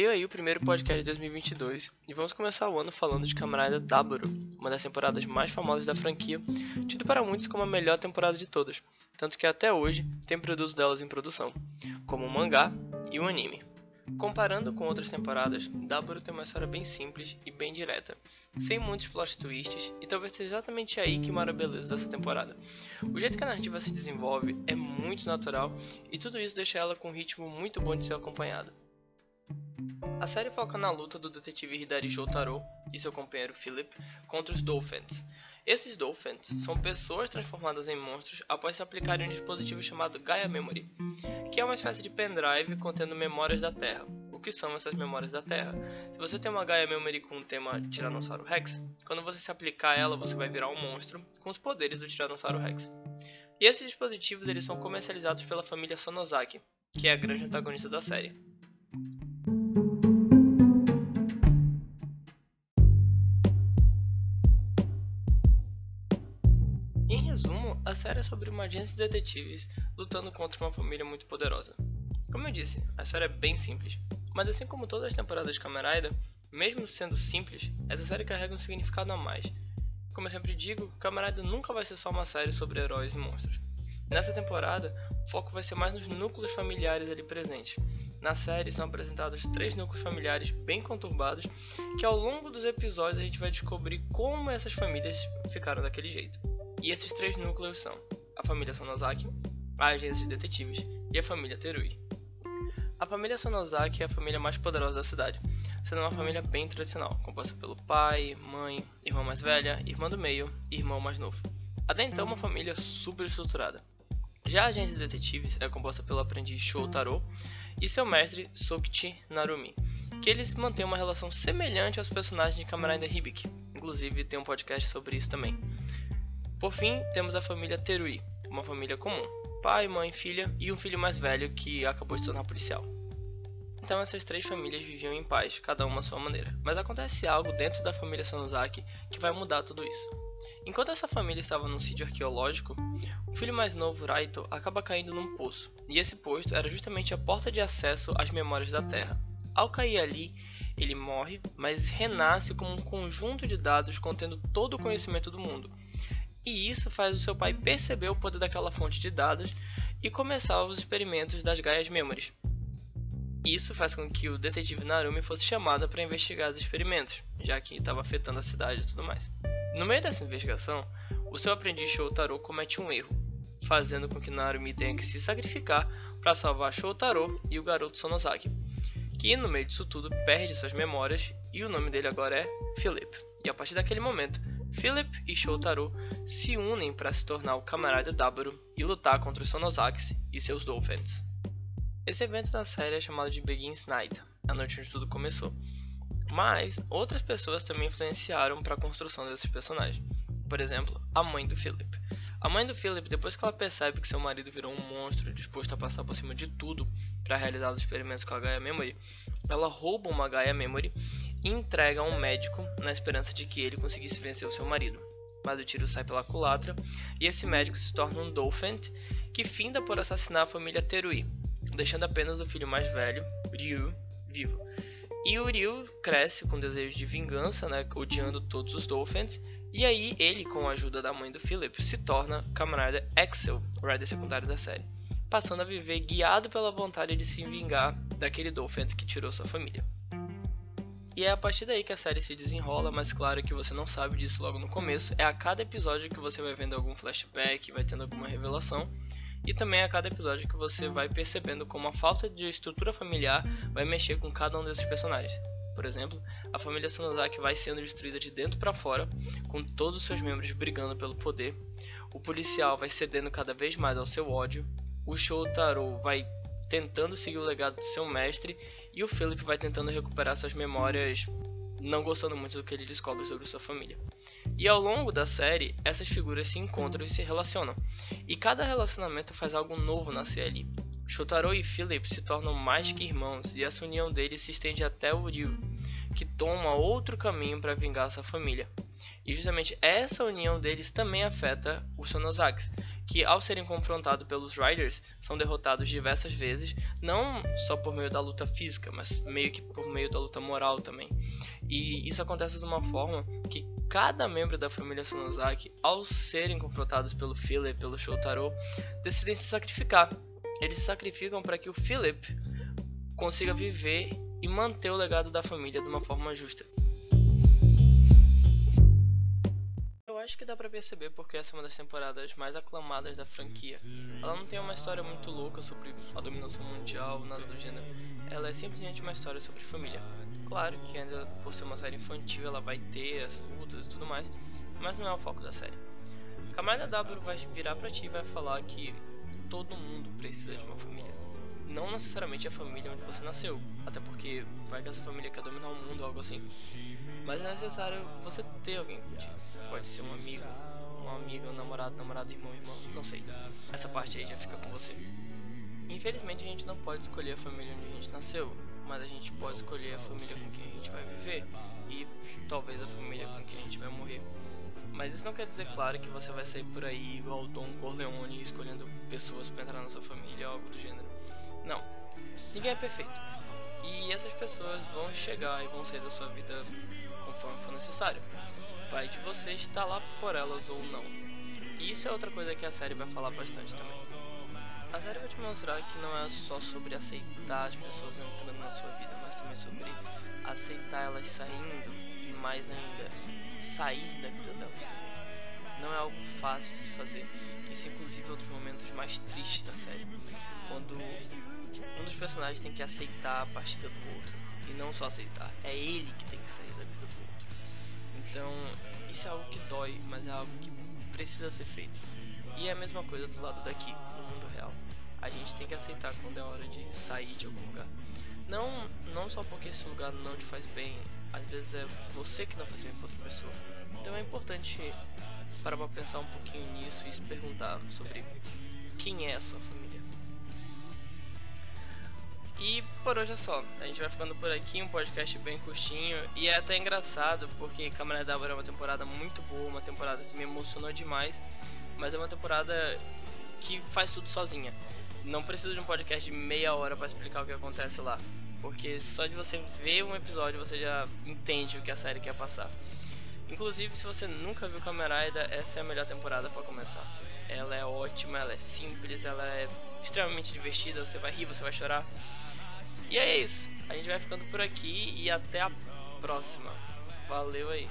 Veio aí o primeiro podcast de 2022 e vamos começar o ano falando de Camarada Daburo, uma das temporadas mais famosas da franquia, tido para muitos como a melhor temporada de todas, tanto que até hoje tem produtos delas em produção, como o mangá e o anime. Comparando com outras temporadas, Daburo tem uma história bem simples e bem direta, sem muitos plot twists, e talvez seja exatamente aí que mora a beleza dessa temporada. O jeito que a narrativa se desenvolve é muito natural, e tudo isso deixa ela com um ritmo muito bom de ser acompanhado. A série foca na luta do detetive Hidari Shotaro e seu companheiro Philip contra os Dolphins. Esses Dolphins são pessoas transformadas em monstros após se aplicarem um dispositivo chamado Gaia Memory, que é uma espécie de pendrive contendo memórias da Terra. O que são essas memórias da Terra? Se você tem uma Gaia Memory com o tema Tiranossauro Rex, quando você se aplicar ela, você vai virar um monstro com os poderes do Tiranossauro Rex. E esses dispositivos eles são comercializados pela família Sonozaki, que é a grande antagonista da série. Série é sobre uma agência de detetives lutando contra uma família muito poderosa. Como eu disse, a história é bem simples, mas assim como todas as temporadas de Kamen mesmo sendo simples, essa série carrega um significado a mais. Como eu sempre digo, Kamen nunca vai ser só uma série sobre heróis e monstros. Nessa temporada, o foco vai ser mais nos núcleos familiares ali presentes. Na série são apresentados três núcleos familiares bem conturbados, que ao longo dos episódios a gente vai descobrir como essas famílias ficaram daquele jeito. E esses três núcleos são a família Sonozaki, a agência de detetives e a família Terui. A família Sonozaki é a família mais poderosa da cidade, sendo uma família bem tradicional, composta pelo pai, mãe, irmã mais velha, irmã do meio e irmão mais novo. Até então, uma família super estruturada. Já a agência de detetives é composta pelo aprendiz Shotaro e seu mestre Sokichi Narumi, que eles mantêm uma relação semelhante aos personagens de Kamen Rider Hibiki. Inclusive, tem um podcast sobre isso também. Por fim, temos a família Terui, uma família comum: pai, mãe, filha e um filho mais velho que acabou de se tornar policial. Então essas três famílias viviam em paz, cada uma à sua maneira. Mas acontece algo dentro da família Sonozaki que vai mudar tudo isso. Enquanto essa família estava num sítio arqueológico, o filho mais novo, Raito, acaba caindo num poço, e esse poço era justamente a porta de acesso às memórias da Terra. Ao cair ali, ele morre, mas renasce como um conjunto de dados contendo todo o conhecimento do mundo, e isso faz o seu pai perceber o poder daquela fonte de dados e começar os experimentos das Gaias Memories. Isso faz com que o detetive Narumi fosse chamado para investigar os experimentos, já que estava afetando a cidade e tudo mais. No meio dessa investigação, o seu aprendiz Shotaro comete um erro, fazendo com que Narumi tenha que se sacrificar para salvar Shotaro e o garoto Sonozaki, que no meio disso tudo perde suas memórias e o nome dele agora é Philip. E a partir daquele momento, Philip e Shotaro se unem para se tornar o camarada Daburo e lutar contra os Sonozakis e seus Dolphins. Esse evento na série é chamado de Begins Night, a noite onde tudo começou. Mas outras pessoas também influenciaram para a construção desses personagens. Por exemplo, a mãe do Philip. A mãe do Philip, depois que ela percebe que seu marido virou um monstro disposto a passar por cima de tudo para realizar os experimentos com a Gaia Memory, ela rouba uma Gaia Memory entrega a um médico na esperança de que ele conseguisse vencer o seu marido. Mas o tiro sai pela culatra e esse médico se torna um Dolphin que finda por assassinar a família Terui, deixando apenas o filho mais velho, Ryu, vivo. E o Ryu cresce com desejo de vingança, né, odiando todos os Dolphins, e aí ele, com a ajuda da mãe do Philip, se torna camarada Axel, o rider secundário da série, passando a viver guiado pela vontade de se vingar daquele Dolphin que tirou sua família. E é a partir daí que a série se desenrola, mas claro que você não sabe disso logo no começo. É a cada episódio que você vai vendo algum flashback, vai tendo alguma revelação. E também é a cada episódio que você vai percebendo como a falta de estrutura familiar vai mexer com cada um desses personagens. Por exemplo, a família Sonozaki vai sendo destruída de dentro para fora, com todos os seus membros brigando pelo poder. O policial vai cedendo cada vez mais ao seu ódio. O Shotaro vai tentando seguir o legado do seu mestre e o Philip vai tentando recuperar suas memórias, não gostando muito do que ele descobre sobre sua família. E ao longo da série, essas figuras se encontram e se relacionam, e cada relacionamento faz algo novo nascer ali. Shotaro e Philip se tornam mais que irmãos, e essa união deles se estende até o Ryu, que toma outro caminho para vingar sua família. E justamente essa união deles também afeta os Sonozakis, que ao serem confrontados pelos Riders, são derrotados diversas vezes, não só por meio da luta física, mas meio que por meio da luta moral também. E isso acontece de uma forma que cada membro da família Sonozaki, ao serem confrontados pelo Philip, pelo Shotaro, decidem se sacrificar. Eles se sacrificam para que o Philip consiga viver e manter o legado da família de uma forma justa. Acho que dá pra perceber porque essa é uma das temporadas mais aclamadas da franquia. Ela não tem uma história muito louca sobre a dominação mundial, nada do gênero. Ela é simplesmente uma história sobre família. Claro que ainda por ser uma série infantil ela vai ter as lutas e tudo mais, mas não é o foco da série. Kamada W vai virar pra ti e vai falar que todo mundo precisa de uma família. Não necessariamente a família onde você nasceu, até porque vai que essa família quer dominar o mundo ou algo assim. Mas é necessário você ter alguém contigo. Pode ser um amigo, uma amiga, um namorado, namorado, irmão, irmão, não sei. Essa parte aí já fica com você. Infelizmente a gente não pode escolher a família onde a gente nasceu, mas a gente pode escolher a família com quem a gente vai viver e talvez a família com quem a gente vai morrer. Mas isso não quer dizer, claro, que você vai sair por aí igual o Don Corleone escolhendo pessoas para entrar na sua família ou algo do gênero. Não. Ninguém é perfeito. E essas pessoas vão chegar e vão sair da sua vida conforme for necessário. Vai de você estar lá por elas ou não. E isso é outra coisa que a série vai falar bastante também. A série vai te mostrar que não é só sobre aceitar as pessoas entrando na sua vida, mas também sobre aceitar elas saindo e mais ainda, sair da vida delas também. Não é algo fácil de se fazer. Isso inclusive é um dos momentos mais tristes da série. Quando um dos personagens tem que aceitar a partida do outro. E não só aceitar, é ele que tem que sair da vida do outro. Então, isso é algo que dói, mas é algo que precisa ser feito. E é a mesma coisa do lado daqui, no mundo real. A gente tem que aceitar quando é hora de sair de algum lugar. Não, não só porque esse lugar não te faz bem, às vezes é você que não faz bem para outra pessoa. Então é importante para pensar um pouquinho nisso e se perguntar sobre quem é a sua família. E por hoje é só. A gente vai ficando por aqui, um podcast bem curtinho. E é até engraçado, porque Câmara da é uma temporada muito boa, uma temporada que me emocionou demais. Mas é uma temporada que faz tudo sozinha. Não precisa de um podcast de meia hora para explicar o que acontece lá. Porque só de você ver um episódio você já entende o que a série quer passar. Inclusive, se você nunca viu Kamen essa é a melhor temporada para começar. Ela é ótima, ela é simples, ela é extremamente divertida, você vai rir, você vai chorar. E é isso. A gente vai ficando por aqui e até a próxima. Valeu aí.